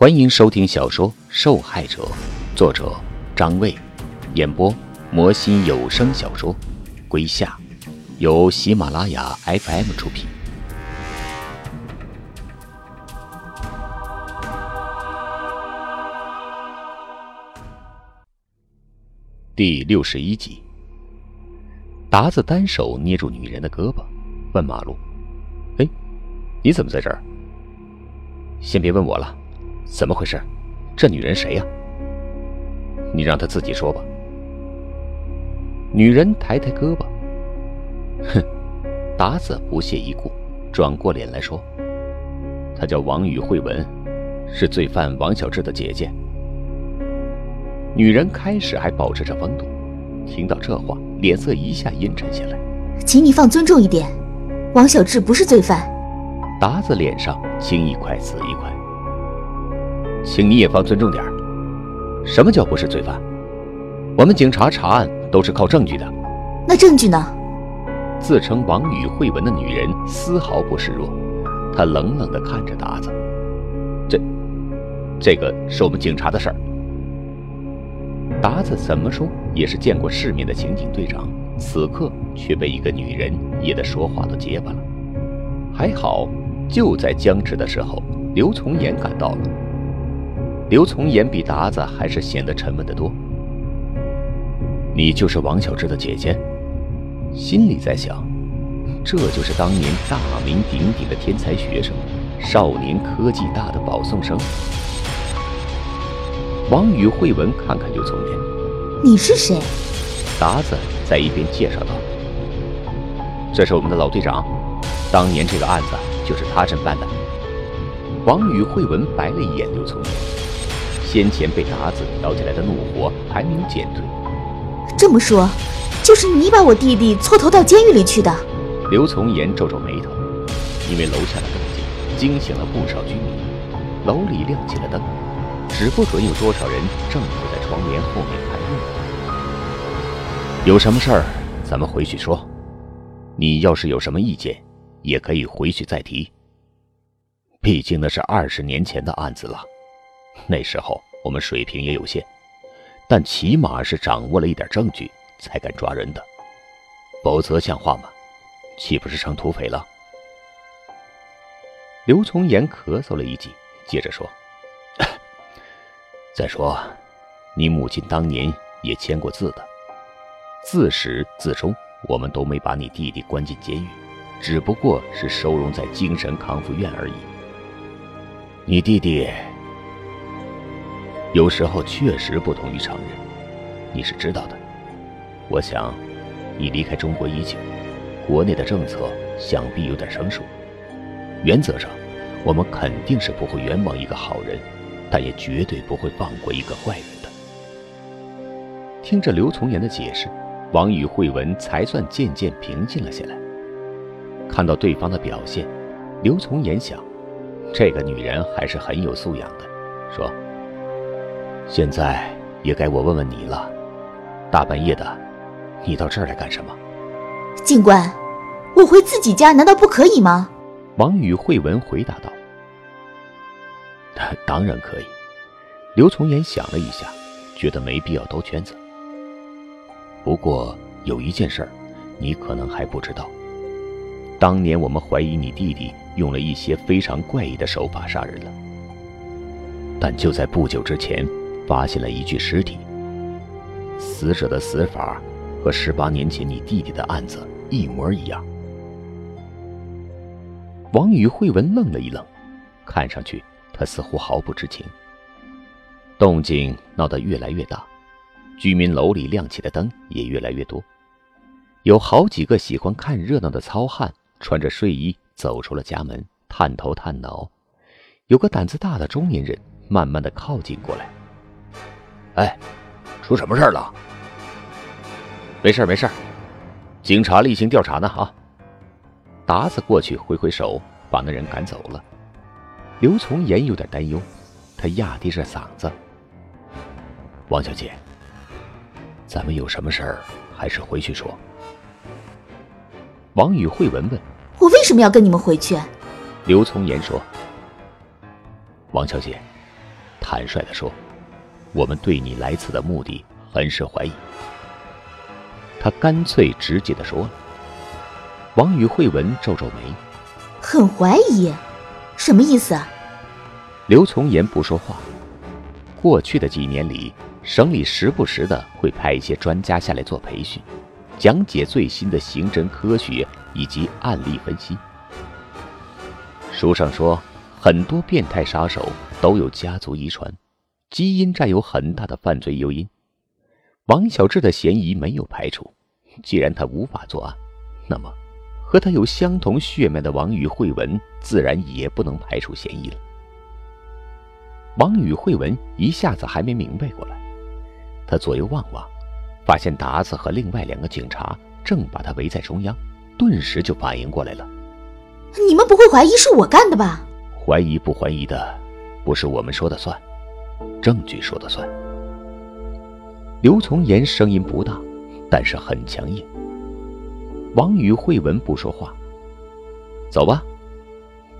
欢迎收听小说《受害者》，作者张卫，演播魔心有声小说《归夏》，由喜马拉雅 FM 出品。第六十一集，达子单手捏住女人的胳膊，问马路：“哎，你怎么在这儿？先别问我了。”怎么回事？这女人谁呀？你让她自己说吧。女人抬抬胳膊，哼。达子不屑一顾，转过脸来说：“她叫王宇慧文，是罪犯王小志的姐姐。”女人开始还保持着风度，听到这话，脸色一下阴沉下来。请你放尊重一点，王小志不是罪犯。达子脸上青一块紫一块。请你也放尊重点什么叫不是罪犯？我们警察查案都是靠证据的。那证据呢？自称王宇慧文的女人丝毫不示弱，她冷冷地看着达子。这，这个是我们警察的事儿。达子怎么说也是见过世面的刑警队长，此刻却被一个女人噎得说话都结巴了。还好，就在僵持的时候，刘从言赶到了。刘从言比达子还是显得沉稳得多。你就是王小志的姐姐，心里在想，这就是当年大名鼎鼎的天才学生，少年科技大的保送生。王宇慧文看看刘从言，你是谁？达子在一边介绍道：“这是我们的老队长，当年这个案子就是他侦办的。”王宇慧文白了一眼刘从言。先前被达子挑起来的怒火还没有减退。这么说，就是你把我弟弟错投到监狱里去的？刘从言皱皱眉头，因为楼下的动静惊醒了不少居民，楼里亮起了灯，指不准有多少人正躲在窗帘后面看热闹。有什么事儿，咱们回去说。你要是有什么意见，也可以回去再提。毕竟那是二十年前的案子了。那时候我们水平也有限，但起码是掌握了一点证据才敢抓人的，否则像话吗？岂不是成土匪了？刘从言咳嗽了一记，接着说：“ 再说，你母亲当年也签过字的，自始至终我们都没把你弟弟关进监狱，只不过是收容在精神康复院而已。你弟弟……”有时候确实不同于常人，你是知道的。我想，你离开中国已久，国内的政策想必有点生疏。原则上，我们肯定是不会冤枉一个好人，但也绝对不会放过一个坏人的。听着刘从言的解释，王宇慧文才算渐渐平静了下来。看到对方的表现，刘从言想，这个女人还是很有素养的，说。现在也该我问问你了，大半夜的，你到这儿来干什么？警官，我回自己家难道不可以吗？王宇慧文回答道：“ 当然可以。”刘从言想了一下，觉得没必要兜圈子。不过有一件事儿，你可能还不知道：当年我们怀疑你弟弟用了一些非常怪异的手法杀人了，但就在不久之前。发现了一具尸体，死者的死法和十八年前你弟弟的案子一模一样。王宇慧文愣了一愣，看上去他似乎毫不知情。动静闹得越来越大，居民楼里亮起的灯也越来越多，有好几个喜欢看热闹的糙汉穿着睡衣走出了家门，探头探脑。有个胆子大的中年人慢慢的靠近过来。哎，出什么事了？没事没事警察例行调查呢。啊！达子过去挥挥手，把那人赶走了。刘从言有点担忧，他压低着嗓子：“王小姐，咱们有什么事儿，还是回去说。”王宇慧文问：“我为什么要跟你们回去？”刘从言说：“王小姐，坦率的说：“我们对你来此的目的很是怀疑。”他干脆直接的说了。王宇慧文皱皱眉：“很怀疑，什么意思？”刘从言不说话。过去的几年里，省里时不时的会派一些专家下来做培训，讲解最新的刑侦科学以及案例分析。书上说，很多变态杀手都有家族遗传，基因占有很大的犯罪诱因。王小志的嫌疑没有排除，既然他无法作案，那么和他有相同血脉的王宇慧文自然也不能排除嫌疑了。王宇慧文一下子还没明白过来，他左右望望，发现达子和另外两个警察正把他围在中央，顿时就反应过来了：“你们不会怀疑是我干的吧？”“怀疑不怀疑的，不是我们说的算，证据说的算。”刘从言声音不大，但是很强硬。王宇慧文不说话：“走吧，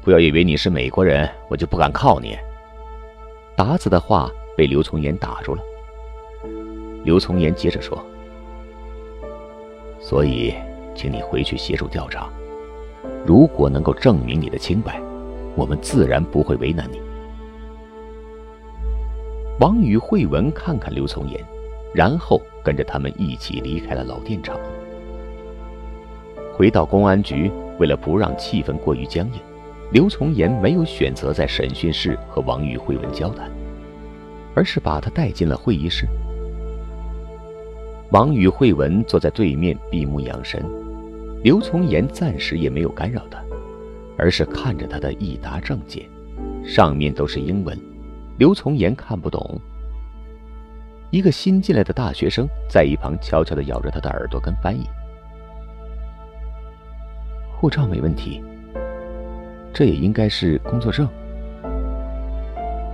不要以为你是美国人，我就不敢靠你。”达子的话被刘从言打住了。刘从言接着说：“所以，请你回去协助调查。如果能够证明你的清白，我们自然不会为难你。”王宇慧文看看刘从言，然后跟着他们一起离开了老电厂。回到公安局，为了不让气氛过于僵硬。刘从言没有选择在审讯室和王宇慧文交谈，而是把他带进了会议室。王宇慧文坐在对面闭目养神，刘从言暂时也没有干扰他，而是看着他的一沓证件，上面都是英文，刘从言看不懂。一个新进来的大学生在一旁悄悄地咬着他的耳朵跟翻译。护照没问题。这也应该是工作证。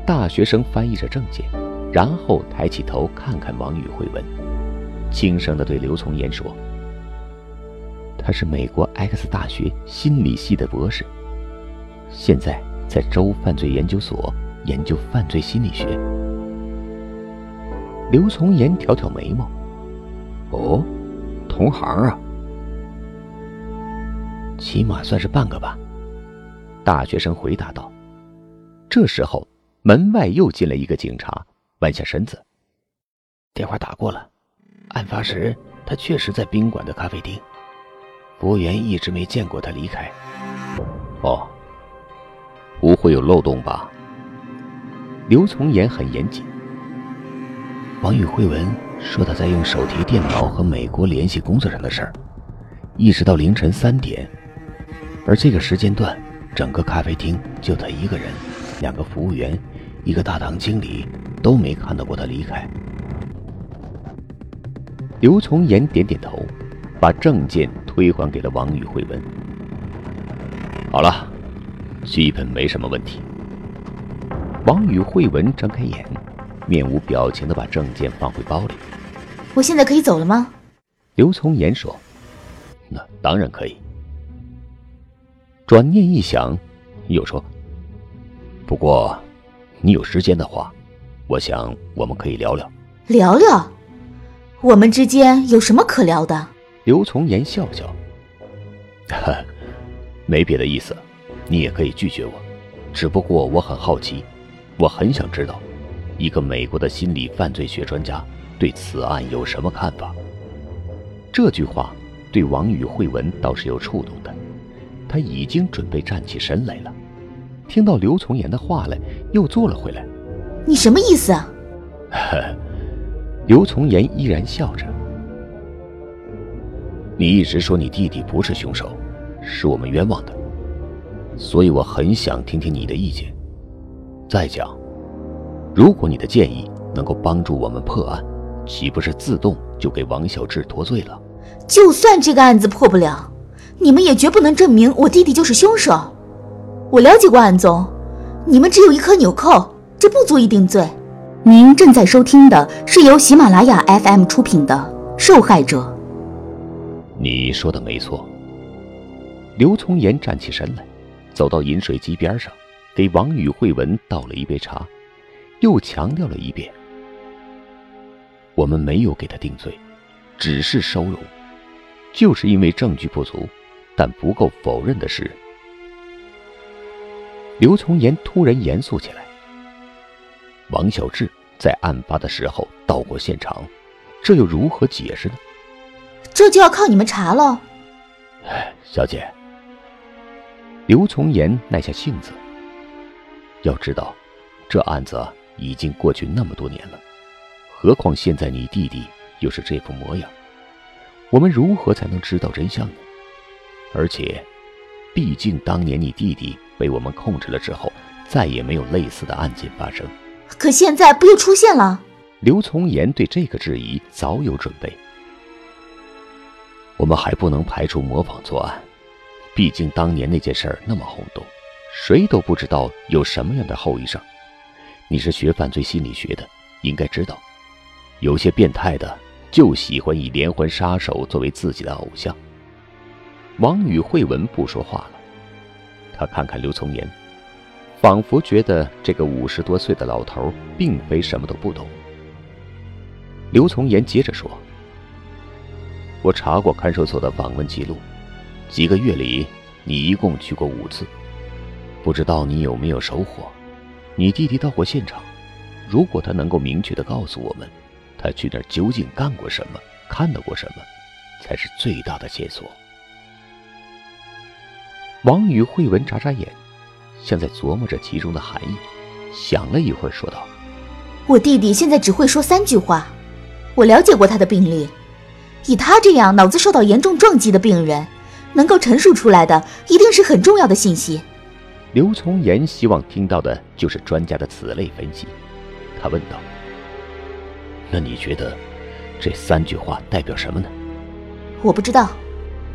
大学生翻译着证件，然后抬起头看看王宇慧文，轻声的对刘从言说：“他是美国 X 大学心理系的博士，现在在州犯罪研究所研究犯罪心理学。”刘从言挑挑眉毛：“哦，同行啊，起码算是半个吧。”大学生回答道：“这时候，门外又进来一个警察，弯下身子。电话打过了，案发时他确实在宾馆的咖啡厅，服务员一直没见过他离开。哦，不会有漏洞吧？”刘从言很严谨。王宇慧文说他在用手提电脑和美国联系工作上的事儿，一直到凌晨三点，而这个时间段。整个咖啡厅就他一个人，两个服务员，一个大堂经理都没看到过他离开。刘从言点点头，把证件推还给了王宇慧文。好了，基本没什么问题。王宇慧文睁开眼，面无表情的把证件放回包里。我现在可以走了吗？刘从言说：“那当然可以。”转念一想，又说：“不过，你有时间的话，我想我们可以聊聊。聊聊，我们之间有什么可聊的？”刘从言笑笑：“没别的意思，你也可以拒绝我。只不过我很好奇，我很想知道，一个美国的心理犯罪学专家对此案有什么看法。”这句话对王宇慧文倒是有触动的。他已经准备站起身来了，听到刘从言的话来，又坐了回来。你什么意思啊？刘从言依然笑着。你一直说你弟弟不是凶手，是我们冤枉的，所以我很想听听你的意见。再讲，如果你的建议能够帮助我们破案，岂不是自动就给王小志脱罪了？就算这个案子破不了。你们也绝不能证明我弟弟就是凶手。我了解过案宗，你们只有一颗纽扣，这不足以定罪。您正在收听的是由喜马拉雅 FM 出品的《受害者》。你说的没错。刘从言站起身来，走到饮水机边上，给王宇慧文倒了一杯茶，又强调了一遍：“我们没有给他定罪，只是收容，就是因为证据不足。但不够否认的是，刘从言突然严肃起来。王小志在案发的时候到过现场，这又如何解释呢？这就要靠你们查了。哎，小姐。刘从言耐下性子。要知道，这案子已经过去那么多年了，何况现在你弟弟又是这副模样，我们如何才能知道真相呢？而且，毕竟当年你弟弟被我们控制了之后，再也没有类似的案件发生。可现在不又出现了？刘从言对这个质疑早有准备。我们还不能排除模仿作案，毕竟当年那件事儿那么轰动。谁都不知道有什么样的后遗症。你是学犯罪心理学的，应该知道，有些变态的就喜欢以连环杀手作为自己的偶像。王宇慧文不说话了，他看看刘从言，仿佛觉得这个五十多岁的老头并非什么都不懂。刘从言接着说：“我查过看守所的访问记录，几个月里你一共去过五次。”不知道你有没有收获？你弟弟到过现场，如果他能够明确的告诉我们，他去那儿究竟干过什么，看到过什么，才是最大的线索。王宇慧文眨眨眼，像在琢磨着其中的含义，想了一会儿，说道：“我弟弟现在只会说三句话，我了解过他的病历，以他这样脑子受到严重撞击的病人，能够陈述出来的一定是很重要的信息。”刘从言希望听到的就是专家的此类分析，他问道：“那你觉得这三句话代表什么呢？”我不知道。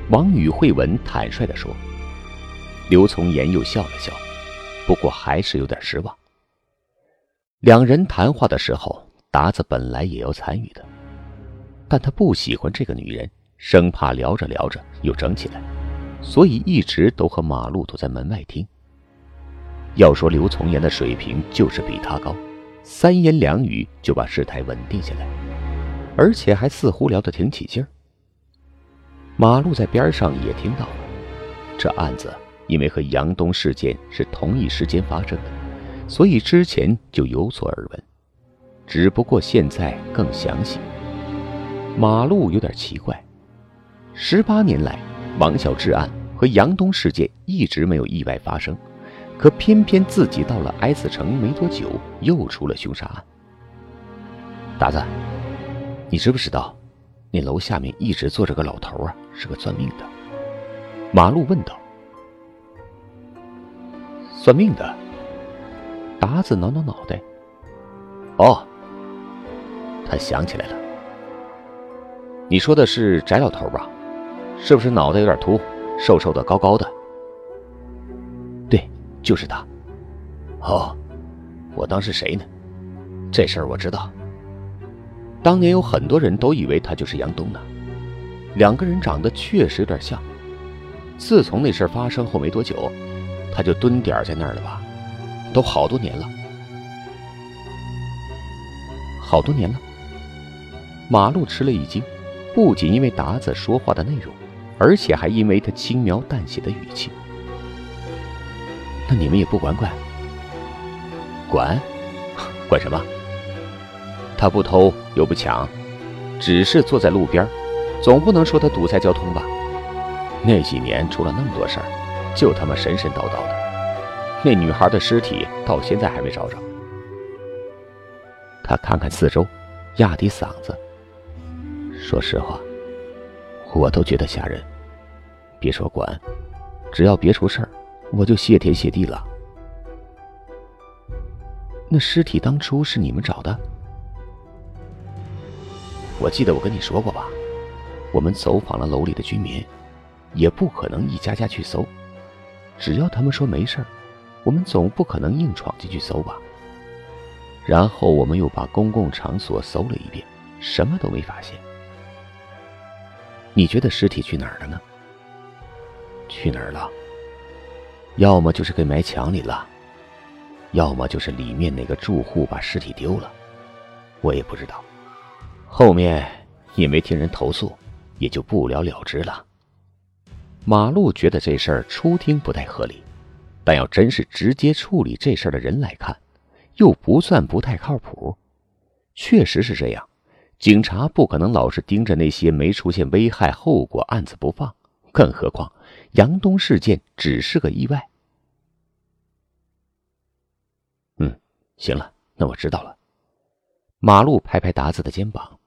王宇慧文坦率地说。刘从言又笑了笑，不过还是有点失望。两人谈话的时候，达子本来也要参与的，但他不喜欢这个女人，生怕聊着聊着又争起来，所以一直都和马路堵在门外听。要说刘从言的水平就是比他高，三言两语就把事态稳定下来，而且还似乎聊得挺起劲儿。马路在边上也听到了，这案子因为和杨东事件是同一时间发生的，所以之前就有所耳闻，只不过现在更详细。马路有点奇怪，十八年来，王小志案和杨东事件一直没有意外发生。可偏偏自己到了 S 城没多久，又出了凶杀案。达子，你知不知道，那楼下面一直坐着个老头啊，是个算命的。马路问道。算命的。达子挠挠脑袋。哦，他想起来了。你说的是翟老头吧？是不是脑袋有点秃，瘦瘦的，高高的？就是他，哦，我当是谁呢？这事儿我知道。当年有很多人都以为他就是杨东呢，两个人长得确实有点像。自从那事儿发生后没多久，他就蹲点儿在那儿了吧？都好多年了，好多年了。马路吃了一惊，不仅因为达子说话的内容，而且还因为他轻描淡写的语气。那你们也不管管？管？管什么？他不偷又不抢，只是坐在路边，总不能说他堵塞交通吧？那几年出了那么多事儿，就他妈神神叨叨的。那女孩的尸体到现在还没找着。他看看四周，压低嗓子，说实话，我都觉得吓人。别说管，只要别出事儿。我就谢天谢地了。那尸体当初是你们找的？我记得我跟你说过吧。我们走访了楼里的居民，也不可能一家家去搜。只要他们说没事儿，我们总不可能硬闯进去搜吧。然后我们又把公共场所搜了一遍，什么都没发现。你觉得尸体去哪儿了呢？去哪儿了？要么就是给埋墙里了，要么就是里面哪个住户把尸体丢了，我也不知道。后面也没听人投诉，也就不了了之了。马路觉得这事儿初听不太合理，但要真是直接处理这事儿的人来看，又不算不太靠谱。确实是这样，警察不可能老是盯着那些没出现危害后果案子不放，更何况杨东事件只是个意外。嗯，行了，那我知道了。马路拍拍达子的肩膀。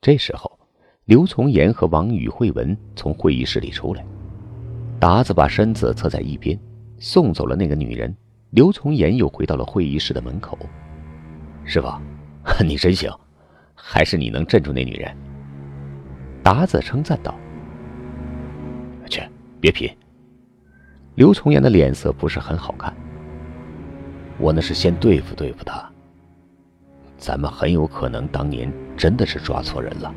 这时候，刘从言和王宇慧文从会议室里出来。达子把身子侧在一边，送走了那个女人。刘从言又回到了会议室的门口。师傅，你真行，还是你能镇住那女人。达子称赞道：“去，别贫。”刘从言的脸色不是很好看。我那是先对付对付他。咱们很有可能当年真的是抓错人了。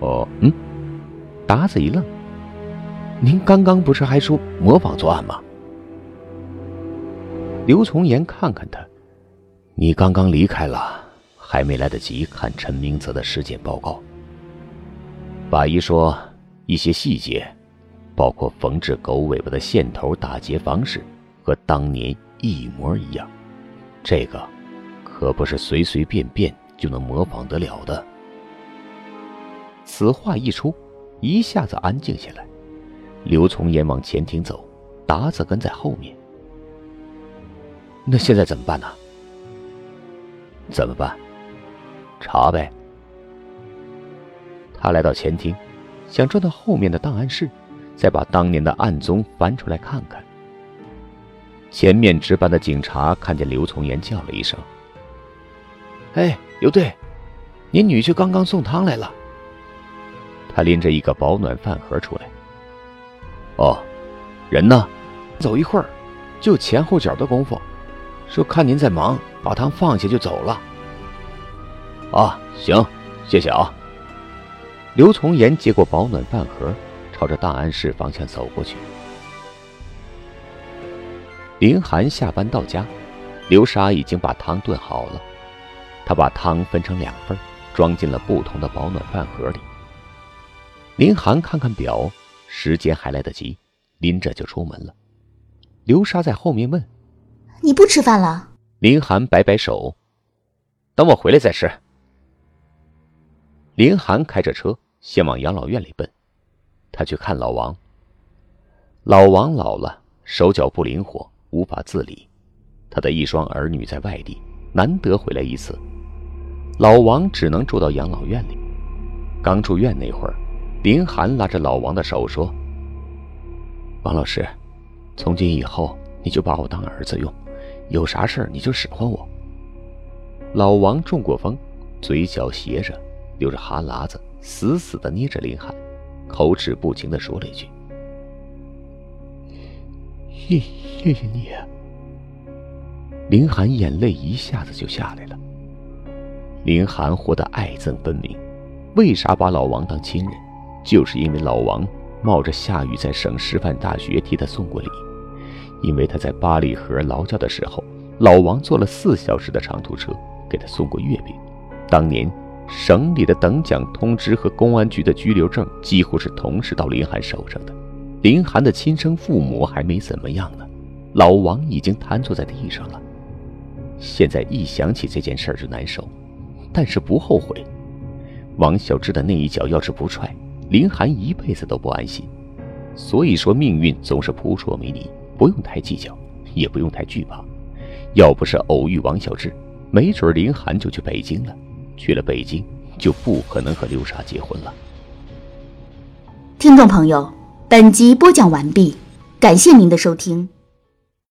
哦，嗯。达子一愣。您刚刚不是还说模仿作案吗？刘从言看看他，你刚刚离开了，还没来得及看陈明泽的尸检报告。法医说，一些细节，包括缝制狗尾巴的线头、打结方式，和当年一模一样。这个，可不是随随便便就能模仿得了的。此话一出，一下子安静下来。刘从言往前厅走，达子跟在后面。那现在怎么办呢？怎么办？查呗。他来到前厅，想转到后面的档案室，再把当年的案宗翻出来看看。前面值班的警察看见刘从言，叫了一声：“哎，刘队，您女婿刚刚送汤来了。”他拎着一个保暖饭盒出来。哦，人呢？走一会儿，就前后脚的功夫。说看您在忙，把汤放下就走了。啊，行，谢谢啊。刘从言接过保暖饭盒，朝着档案室方向走过去。林寒下班到家，刘莎已经把汤炖好了。她把汤分成两份，装进了不同的保暖饭盒里。林寒看看表。时间还来得及，拎着就出门了。刘莎在后面问：“你不吃饭了？”林寒摆摆手：“等我回来再吃。”林寒开着车先往养老院里奔，他去看老王。老王老了，手脚不灵活，无法自理。他的一双儿女在外地，难得回来一次，老王只能住到养老院里。刚住院那会儿。林寒拉着老王的手说：“王老师，从今以后你就把我当儿子用，有啥事你就使唤我。”老王中过风，嘴角斜着，流着哈喇子，死死地捏着林寒，口齿不清地说了一句：“谢谢谢你。”林寒眼泪一下子就下来了。林寒活得爱憎分明，为啥把老王当亲人？就是因为老王冒着下雨在省师范大学替他送过礼，因为他在八里河劳教的时候，老王坐了四小时的长途车给他送过月饼。当年省里的等奖通知和公安局的拘留证几乎是同时到林寒手上的。林寒的亲生父母还没怎么样呢，老王已经瘫坐在地上了。现在一想起这件事就难受，但是不后悔。王小志的那一脚要是不踹，林寒一辈子都不安心，所以说命运总是扑朔迷离，不用太计较，也不用太惧怕。要不是偶遇王小志，没准林寒就去北京了。去了北京，就不可能和刘莎结婚了。听众朋友，本集播讲完毕，感谢您的收听。